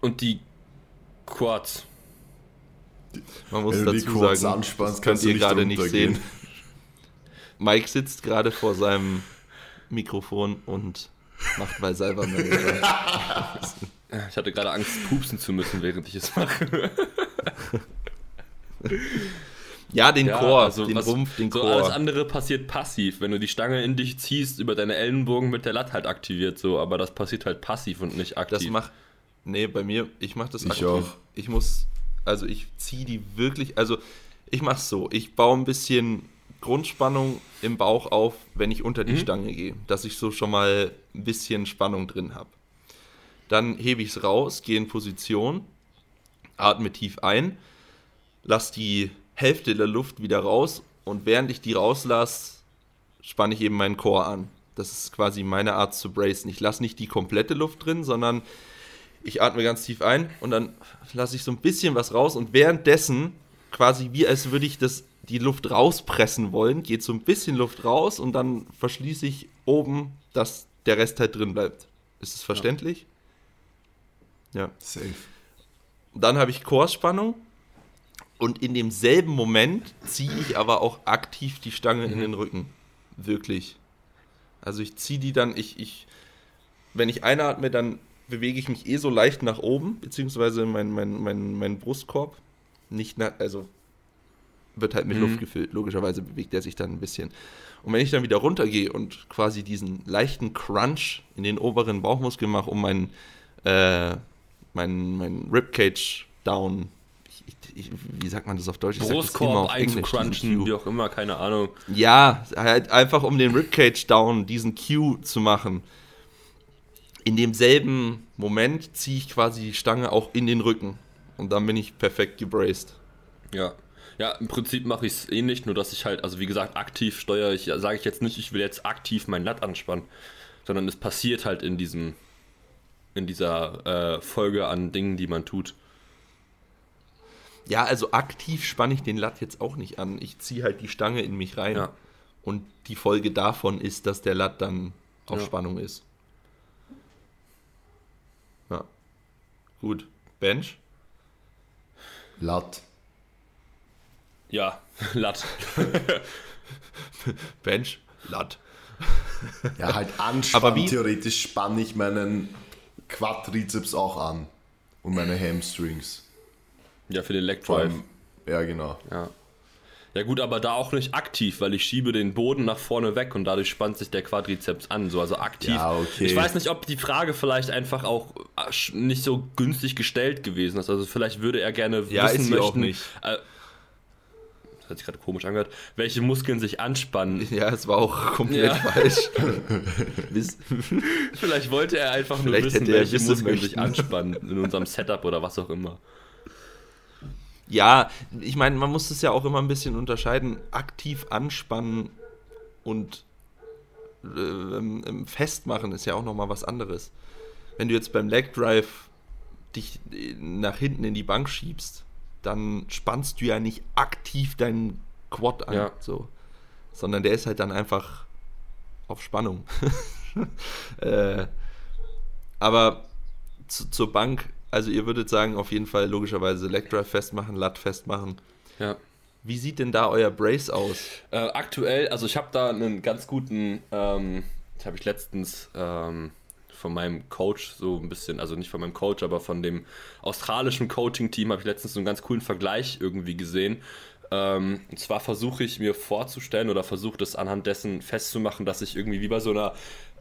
und die Quads. Man muss die dazu sagen, das könnt kannst du ihr gerade nicht sehen. Mike sitzt gerade vor seinem Mikrofon und macht bei Salvermanöver. Ich hatte gerade Angst, pupsen zu müssen, während ich es mache. Ja, den Chor, also den was- Rumpf, den so alles Chor. andere passiert passiv, wenn du die Stange in dich ziehst, über deine Ellenbogen mit der Latte halt aktiviert so, aber das passiert halt passiv und nicht aktiv. Das macht. Nee, bei mir, ich mach das Ich aktiv. auch. Ich muss, also ich ziehe die wirklich, also ich mach's so, ich baue ein bisschen Grundspannung im Bauch auf, wenn ich unter die Mhm. Stange gehe, dass ich so schon mal ein bisschen Spannung drin habe. Dann hebe ich es raus, gehe in Position, atme tief ein, lass die Hälfte der Luft wieder raus und während ich die rauslasse, spanne ich eben meinen Core an. Das ist quasi meine Art zu bracen. Ich lasse nicht die komplette Luft drin, sondern ich atme ganz tief ein und dann lasse ich so ein bisschen was raus und währenddessen quasi wie als würde ich das die Luft rauspressen wollen, geht so ein bisschen Luft raus und dann verschließe ich oben, dass der Rest halt drin bleibt. Ist es verständlich? Ja. Safe. Dann habe ich Chorspannung und in demselben Moment ziehe ich aber auch aktiv die Stange in den Rücken. Wirklich. Also ich ziehe die dann, ich, ich, wenn ich einatme, dann bewege ich mich eh so leicht nach oben, beziehungsweise mein, mein, mein, mein Brustkorb. Nicht nach, also wird halt mit Mhm. Luft gefüllt. Logischerweise bewegt er sich dann ein bisschen. Und wenn ich dann wieder runtergehe und quasi diesen leichten Crunch in den oberen Bauchmuskel mache, um meinen äh, mein, mein Ribcage down, ich, wie sagt man das auf Deutsch? Ich Brustkorb einzucrunchen, wie auch immer, keine Ahnung. Ja, halt einfach um den Ribcage down, diesen Cue zu machen. In demselben Moment ziehe ich quasi die Stange auch in den Rücken. Und dann bin ich perfekt gebraced. Ja. Ja, im Prinzip mache ich es ähnlich, nur dass ich halt, also wie gesagt, aktiv steuere ich, sage ich jetzt nicht, ich will jetzt aktiv mein Lat anspannen, sondern es passiert halt in diesem, in dieser äh, Folge an Dingen, die man tut. Ja, also aktiv spanne ich den Lat jetzt auch nicht an. Ich ziehe halt die Stange in mich rein. Ja. Und die Folge davon ist, dass der Lat dann auf Ja. Spannung ist. Ja. Gut. Bench? Latt. Ja, Lat. Bench? Lat. Ja, halt anspannen. Aber wie- Theoretisch spanne ich meinen Quadrizeps auch an. Und meine Hamstrings. Ja, für den Leg ja, genau. Ja. Ja gut, aber da auch nicht aktiv, weil ich schiebe den Boden nach vorne weg und dadurch spannt sich der Quadrizeps an, so also aktiv. Ja, okay. Ich weiß nicht, ob die Frage vielleicht einfach auch äh, nicht so günstig gestellt gewesen ist. Also vielleicht würde er gerne Ja, wissen ist möchten, auch nicht. Äh, das hat sich gerade komisch angehört, welche Muskeln sich anspannen. Ja, es war auch komplett Ja. falsch. Vielleicht wollte er einfach nur Vielleicht wissen, welche Muskeln sich möchten. anspannen in unserem Setup oder was auch immer. Ja, ich meine, man muss es ja auch immer ein bisschen unterscheiden. Aktiv anspannen und äh, ähm, festmachen ist ja auch nochmal was anderes. Wenn du jetzt beim Leg Drive dich äh, nach hinten in die Bank schiebst, dann spannst du ja nicht aktiv deinen Quad an, Ja. so, sondern der ist halt dann einfach auf Spannung. äh, aber zu, zur Bank, also ihr würdet sagen, auf jeden Fall logischerweise Leg Drive festmachen, Lat festmachen. Ja. Wie sieht denn da euer Brace aus? Äh, aktuell, also ich habe da einen ganz guten, ähm, das habe ich letztens ähm, von meinem Coach so ein bisschen, also nicht von meinem Coach, aber von dem australischen Coaching-Team habe ich letztens so einen ganz coolen Vergleich irgendwie gesehen. Ähm, und zwar versuche ich mir vorzustellen oder versuche das anhand dessen festzumachen, dass ich irgendwie wie bei so einer,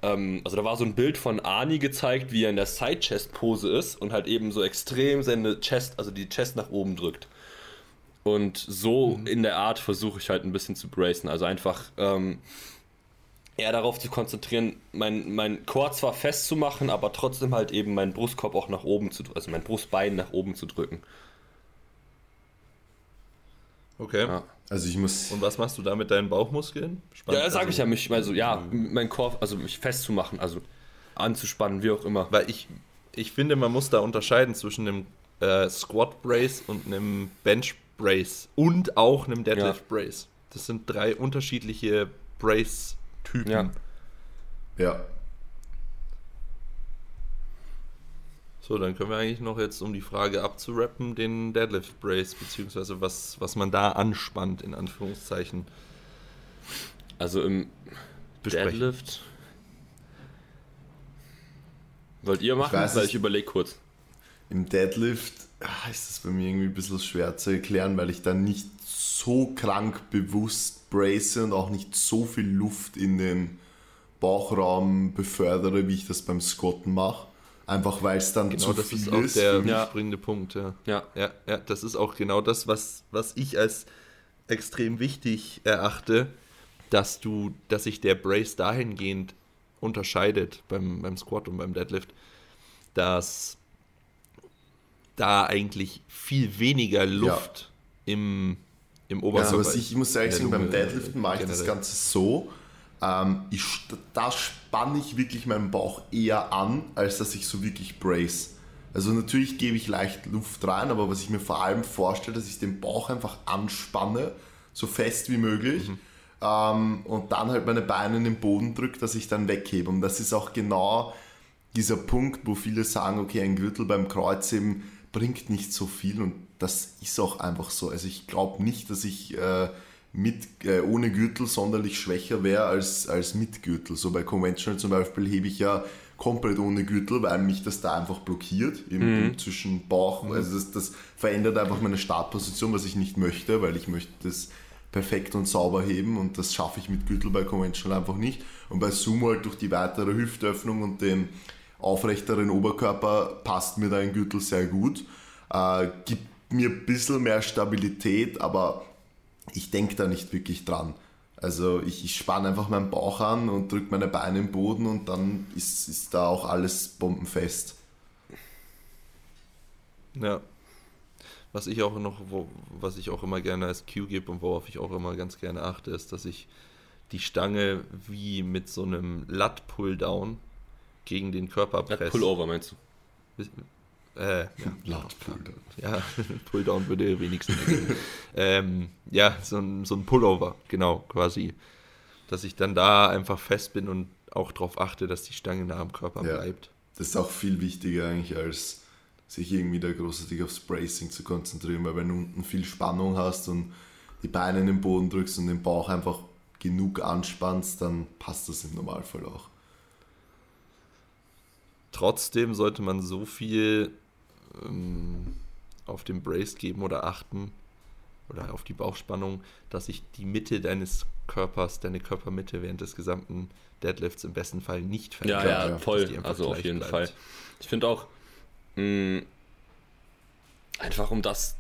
ähm, also da war so ein Bild von Ani gezeigt, wie er in der Side-Chest-Pose ist und halt eben so extrem seine Chest, also die Chest nach oben drückt. Und so in der Art versuche ich halt ein bisschen zu bracen. Also einfach ähm, eher darauf zu konzentrieren, mein, mein Core zwar festzumachen, aber trotzdem halt eben meinen Brustkorb auch nach oben zu drücken, also mein Brustbein nach oben zu drücken. Okay. Ja, Also ich muss. Und was machst du da mit deinen Bauchmuskeln? Spannend, ja sage ich ja, also- mich, also ja, mein Korb, also mich festzumachen, also anzuspannen, wie auch immer. Weil ich, ich finde, man muss da unterscheiden zwischen einem äh, Squat Brace und einem Bench Brace und auch einem Deadlift Brace. Das sind drei unterschiedliche Brace-Typen. Ja. Ja. So, dann können wir eigentlich noch jetzt, um die Frage abzurappen, den Deadlift Brace, beziehungsweise was, was man da anspannt, in Anführungszeichen, Also im besprechen. Deadlift. Wollt ihr machen? weiß Weil es- ich überlege kurz. Im Deadlift ah, ist das bei mir irgendwie ein bisschen schwer zu erklären, weil ich dann nicht so krank bewusst brace und auch nicht so viel Luft in den Bauchraum befördere, wie ich das beim Squatten mache. Einfach weil es dann Genau, zu das viel ist auch ist. der. Ja. springende Punkt, ja. Ja. Ja, ja, das ist auch genau das, was, was ich als extrem wichtig erachte, dass du, dass sich der Brace dahingehend unterscheidet beim, beim Squat und beim Deadlift, dass da eigentlich viel weniger Luft im, im Ja, Oberkörper aber ich muss ehrlich sagen, beim Deadliften mache ich das generell. Ganze so. Ähm, ich, da spanne ich wirklich meinen Bauch eher an, als dass ich so wirklich brace. Also natürlich gebe ich leicht Luft rein, aber was ich mir vor allem vorstelle, dass ich den Bauch einfach anspanne, so fest wie möglich. Ähm, und dann halt meine Beine in den Boden drücke, dass ich dann weghebe. Und das ist auch genau dieser Punkt, wo viele sagen, okay, ein Gürtel beim Kreuzheben bringt nicht so viel und das ist auch einfach so. Also ich glaube nicht, dass ich äh, mit, äh, ohne Gürtel sonderlich schwächer wäre als, als mit Gürtel. So bei Conventional zum Beispiel hebe ich ja komplett ohne Gürtel, weil mich das da einfach blockiert im, Mhm. zwischen Bauch. Also das, das verändert einfach meine Startposition, was ich nicht möchte, weil ich möchte das perfekt und sauber heben und das schaffe ich mit Gürtel bei Conventional einfach nicht. Und bei Sumo halt durch die weitere Hüftöffnung und den aufrechteren Oberkörper passt mir da ein Gürtel sehr gut. Äh, gibt mir ein bisschen mehr Stabilität, aber ich denke da nicht wirklich dran. Also ich, ich spanne einfach meinen Bauch an und drücke meine Beine im Boden und dann ist, ist da auch alles bombenfest. Ja. Was ich auch noch, wo, was ich auch immer gerne als Cue gebe und worauf ich auch immer ganz gerne achte, ist, dass ich die Stange wie mit so einem Lat-Pull-Down gegen den Körper Ja, presse. Pullover meinst du? Äh, ja, Laut ja, Pulldown würde wenigstens ähm, ja, so ein, so ein Pullover, genau, quasi. Dass ich dann da einfach fest bin und auch darauf achte, dass die Stange nah am Körper Ja. bleibt. Das ist auch viel wichtiger eigentlich, als sich irgendwie da großartig aufs Bracing zu konzentrieren, weil wenn du unten viel Spannung hast und die Beine in den Boden drückst und den Bauch einfach genug anspannst, dann passt das im Normalfall auch. Trotzdem sollte man so viel ähm, auf den Brace geben oder achten oder auf die Bauchspannung, dass sich die Mitte deines Körpers, deine Körpermitte während des gesamten Deadlifts im besten Fall nicht verändert. ja, ja, voll. Also auf jeden bleibt. Fall. Ich finde auch, mh, einfach um das,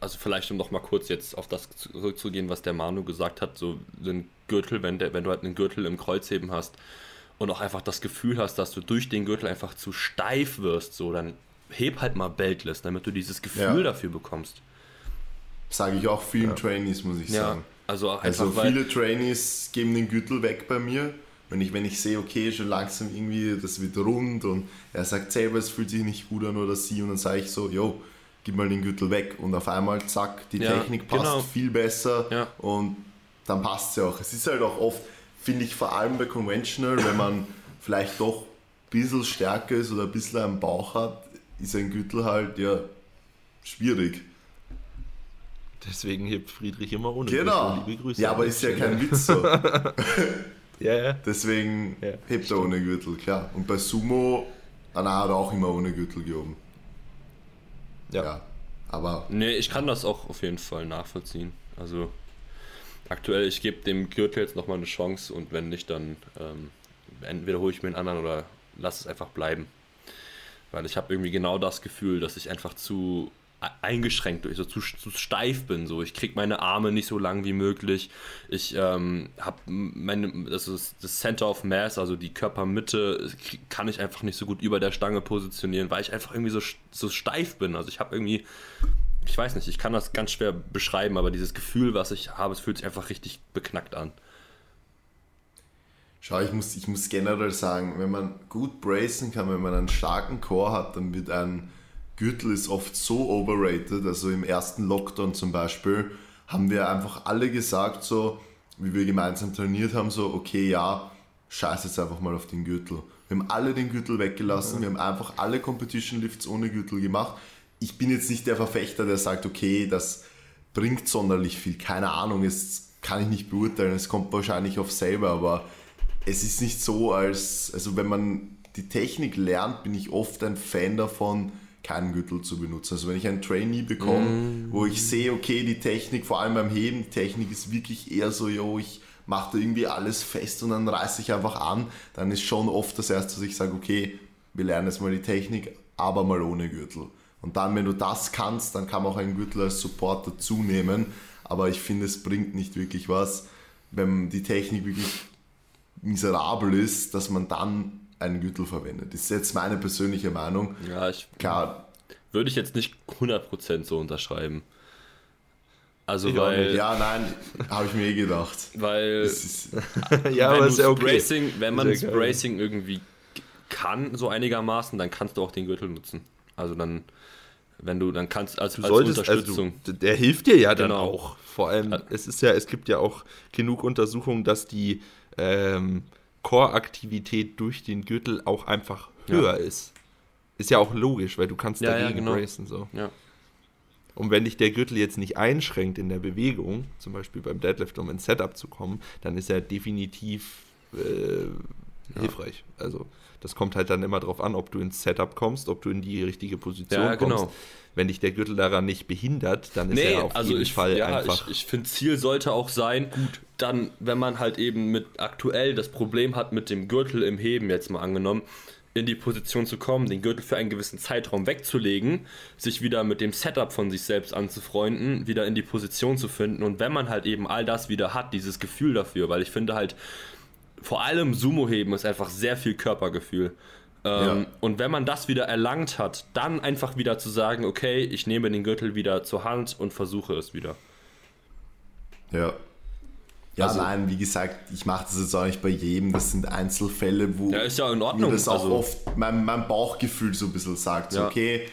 also vielleicht um noch mal kurz jetzt auf das zurückzugehen, was der Manu gesagt hat, so den Gürtel, wenn, der, wenn du halt einen Gürtel im Kreuzheben hast und auch einfach das Gefühl hast, dass du durch den Gürtel einfach zu steif wirst, so, dann heb halt mal Beltless, damit du dieses Gefühl Ja. dafür bekommst. Sage ich auch vielen Ja. Trainees, muss ich sagen. also Also viele Trainees geben den Gürtel weg bei mir. Wenn ich, wenn ich sehe, okay, schon langsam irgendwie, das wird rund und er sagt selber, es fühlt sich nicht gut an oder sie und dann sage ich so, yo, gib mal den Gürtel weg und auf einmal, zack, die Ja, Technik passt genau. viel besser Ja. und dann passt es ja auch. Es ist halt auch oft, finde ich, vor allem bei Conventional, wenn man vielleicht doch ein bisschen stärker ist oder ein bisschen einen Bauch hat, ist ein Gürtel halt ja schwierig. Deswegen hebt Friedrich immer ohne Genau. Gürtel. Liebe Grüße. Ja, aber ist ja kein Witz so. Ja, ja. Deswegen Ja, hebt er ohne Gürtel, klar. Und bei Sumo, Anna hat er auch immer ohne Gürtel gehoben. Ja. Ja. Aber Nee, ich kann das auch auf jeden Fall nachvollziehen. Also aktuell, ich gebe dem Gürtel jetzt nochmal eine Chance und wenn nicht, dann ähm, entweder hole ich mir einen anderen oder lass es einfach bleiben. Weil ich habe irgendwie genau das Gefühl, dass ich einfach zu e- eingeschränkt, so zu, zu steif bin. So. Ich kriege meine Arme nicht so lang wie möglich. Ich ähm, habe meine, das ist das Center of Mass, also die Körpermitte, kann ich einfach nicht so gut über der Stange positionieren, weil ich einfach irgendwie so, so steif bin. Also ich habe irgendwie ich weiß nicht, ich kann das ganz schwer beschreiben, aber dieses Gefühl, was ich habe, es fühlt sich einfach richtig beknackt an. Schau, ich muss, ich muss generell sagen, wenn man gut bracen kann, wenn man einen starken Core hat, dann wird ein Gürtel ist oft so overrated. Also im ersten Lockdown zum Beispiel haben wir einfach alle gesagt, so wie wir gemeinsam trainiert haben, so okay, ja, scheiß jetzt einfach mal auf den Gürtel. Wir haben alle den Gürtel weggelassen, wir haben einfach alle Competition Lifts ohne Gürtel gemacht. Ich bin jetzt nicht der Verfechter, der sagt, okay, das bringt sonderlich viel. Keine Ahnung, es kann ich nicht beurteilen, es kommt wahrscheinlich auf selber, aber es ist nicht so, als, also wenn man die Technik lernt, bin ich oft ein Fan davon, keinen Gürtel zu benutzen. Also wenn ich einen Trainee bekomme, wo ich sehe, okay, die Technik, vor allem beim Heben, die Technik ist wirklich eher so, yo, ich mache da irgendwie alles fest und dann reiße ich einfach an, dann ist schon oft das erste, dass ich sage, okay, wir lernen jetzt mal die Technik, aber mal ohne Gürtel. Und dann, wenn du das kannst, dann kann man auch einen Gürtel als Support dazu nehmen. Aber ich finde, es bringt nicht wirklich was, wenn die Technik wirklich miserabel ist, dass man dann einen Gürtel verwendet. Das ist jetzt meine persönliche Meinung. Ja, ich Klar, würde ich jetzt nicht 100% so unterschreiben. Also Ich weil, ja, nein, habe ich mir eh gedacht. weil ist, ja, wenn, aber ist ja okay. Bracing, wenn man das. Bracing irgendwie kann, so einigermaßen, dann kannst du auch den Gürtel nutzen. Also dann, wenn du, dann kannst als, Du als solltest, Unterstützung. also, der hilft dir ja dann Genau. auch. Vor allem, es ist ja, es gibt ja auch genug Untersuchungen, dass die ähm, Core-Aktivität durch den Gürtel auch einfach Ja. höher ist. Ist ja auch logisch, weil du kannst Ja, ja, dagegen genau. bracen. So. ja. Und wenn dich der Gürtel jetzt nicht einschränkt in der Bewegung, zum Beispiel beim Deadlift, um ins Setup zu kommen, dann ist er definitiv äh, hilfreich. Also das kommt halt dann immer darauf an, ob du ins Setup kommst, ob du in die richtige Position Ja, kommst. genau. Wenn dich der Gürtel daran nicht behindert, dann ist Nee, er auf also jeden ich, Fall ja, einfach. ich, ich finde, Ziel sollte auch sein, gut, dann, wenn man halt eben mit aktuell das Problem hat mit dem Gürtel im Heben, jetzt mal angenommen, in die Position zu kommen, den Gürtel für einen gewissen Zeitraum wegzulegen, sich wieder mit dem Setup von sich selbst anzufreunden, wieder in die Position zu finden und wenn man halt eben all das wieder hat, dieses Gefühl dafür, weil ich finde halt, vor allem Sumo-Heben ist einfach sehr viel Körpergefühl. Ähm, Ja. Und wenn man das wieder erlangt hat, dann einfach wieder zu sagen, okay, ich nehme den Gürtel wieder zur Hand und versuche es wieder. Ja. Ja, Also- nein, wie gesagt, ich mache das jetzt auch nicht bei jedem. Das sind Einzelfälle, wo Ja, ist ja in mir Ordnung. das auch also, oft mein, mein Bauchgefühl so ein bisschen sagt. So, Ja. okay,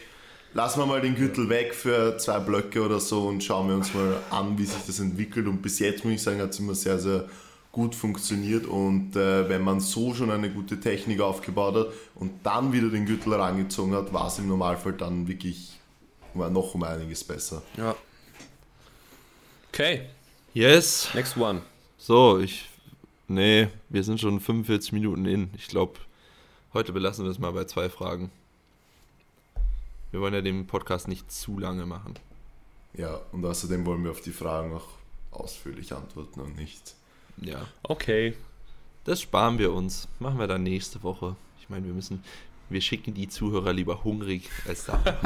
lassen wir mal den Gürtel weg für zwei Blöcke oder so und schauen wir uns mal an, wie sich das entwickelt. Und bis jetzt muss ich sagen, hat es immer sehr, sehr gut funktioniert. Und äh, wenn man so schon eine gute Technik aufgebaut hat und dann wieder den Gürtel herangezogen hat, war es im Normalfall dann wirklich noch um einiges besser. ja. Okay, yes. next one. So, ich. Nee, wir sind schon 45 Minuten in. Ich glaube, heute belassen wir es mal bei zwei Fragen. Wir wollen ja den Podcast nicht zu lange machen. Ja, und außerdem wollen wir auf die Fragen auch ausführlich antworten und nicht. Ja, Okay. das sparen wir uns. Machen wir dann nächste Woche. Ich meine, wir müssen. Wir schicken die Zuhörer lieber hungrig als da.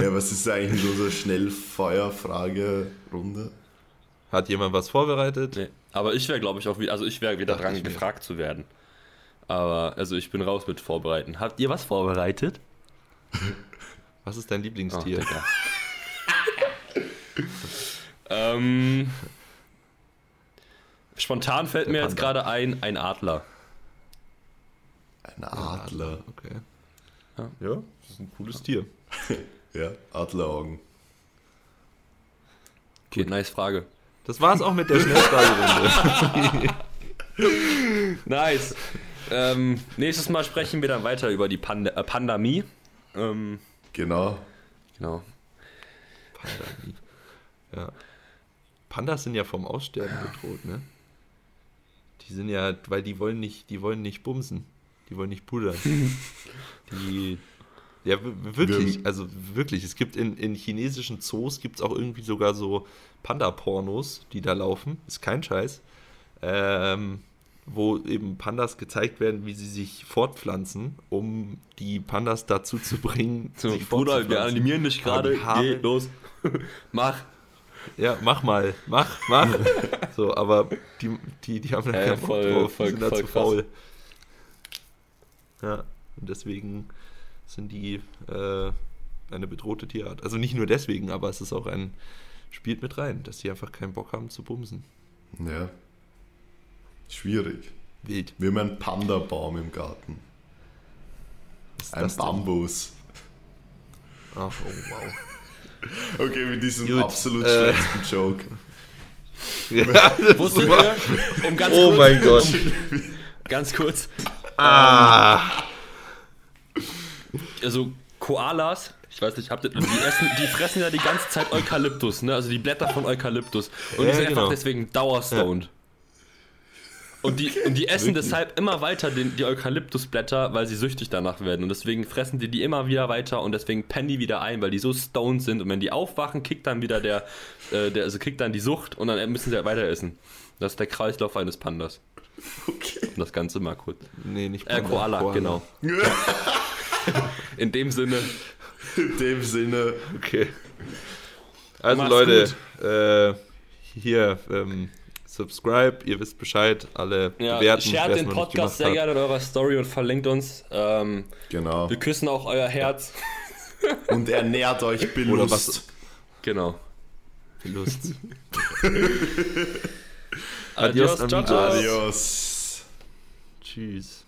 Ja, was ist eigentlich mit unserer Schnellfeuerfrage-Runde? Hat jemand was vorbereitet? Nee. Aber ich wäre, glaube ich, auch wieder, also ich wäre wieder Dachte dran, gefragt zu werden. Aber, also ich bin raus mit Vorbereiten. Habt ihr was vorbereitet? Was ist dein Oh, Lieblingstier? Digga. ähm, spontan fällt Der mir jetzt Panda. gerade ein, ein Adler. Ein Adler. Okay. Ja. Ja, das ist ein cooles Tier. Ja, Adleraugen. Okay, nice Frage. Das war's auch mit der Schnellfragerunde. Nice. ähm, nächstes Mal sprechen wir dann weiter über die Pand äh, Pandemie. Ähm, Genau. genau. Pandemie. Ja. Pandas sind ja vom Aussterben bedroht, ne? Die sind ja, weil die wollen nicht, die wollen nicht bumsen. Die wollen nicht pudern. die. Ja, wirklich, Wir- also wirklich. Es gibt in, in chinesischen Zoos gibt es auch irgendwie sogar so Panda-Pornos, die da laufen. Ist kein Scheiß. Ähm, wo eben Pandas gezeigt werden, wie sie sich fortpflanzen, um die Pandas dazu zu bringen, So, sich Bruder, wir animieren dich gerade. Geh, los. Mach. Ja, mach mal, mach, mach. so, aber die, die, die haben da Ja, keinen Bock voll- drauf, voll- die sind da voll zu krass. faul. Ja, und deswegen sind die äh, eine bedrohte Tierart. Also nicht nur deswegen, aber es ist auch ein, spielt mit rein, dass die einfach keinen Bock haben zu bumsen. Ja. Schwierig. Wild. Wir haben einen Panda-Baum im Garten. Was ist Ein das denn? Bambus. Ach, oh wow. Okay, mit diesem Gut, absolut äh, schlechten Joke. ja, Wusstet ihr, um ganz oh kurz, mein Gott. ganz kurz, Ah. Also Koalas, ich weiß nicht, habt ihr, die, essen, die fressen ja die ganze Zeit Eukalyptus, ne? also die Blätter von Eukalyptus. Und Ja, die sind genau. einfach deswegen dauerstoned. Und die, und die essen deshalb immer weiter den, die Eukalyptusblätter, weil sie süchtig danach werden. Und deswegen fressen die die immer wieder weiter und deswegen pennen die wieder ein, weil die so stoned sind. Und wenn die aufwachen, kickt dann wieder der, äh, der also kickt dann die Sucht und dann müssen sie halt weiter essen. Das ist der Kreislauf eines Pandas. Okay. Um das Ganze mal kurz. Nee, nicht Äh, Panda, Koala, genau. In dem Sinne, In dem Sinne, Okay. Also Mach's Leute, äh, hier, ähm, subscribe, ihr wisst Bescheid, alle ja, bewerten. shared den Podcast sehr hat. gerne in eurer Story und verlinkt uns. Ähm, genau. wir küssen auch euer Herz. Und ernährt euch Belust. Oder was- Genau. Lust. Adios, Adios, ciao, amigos. ciao. Adios. Tschüss.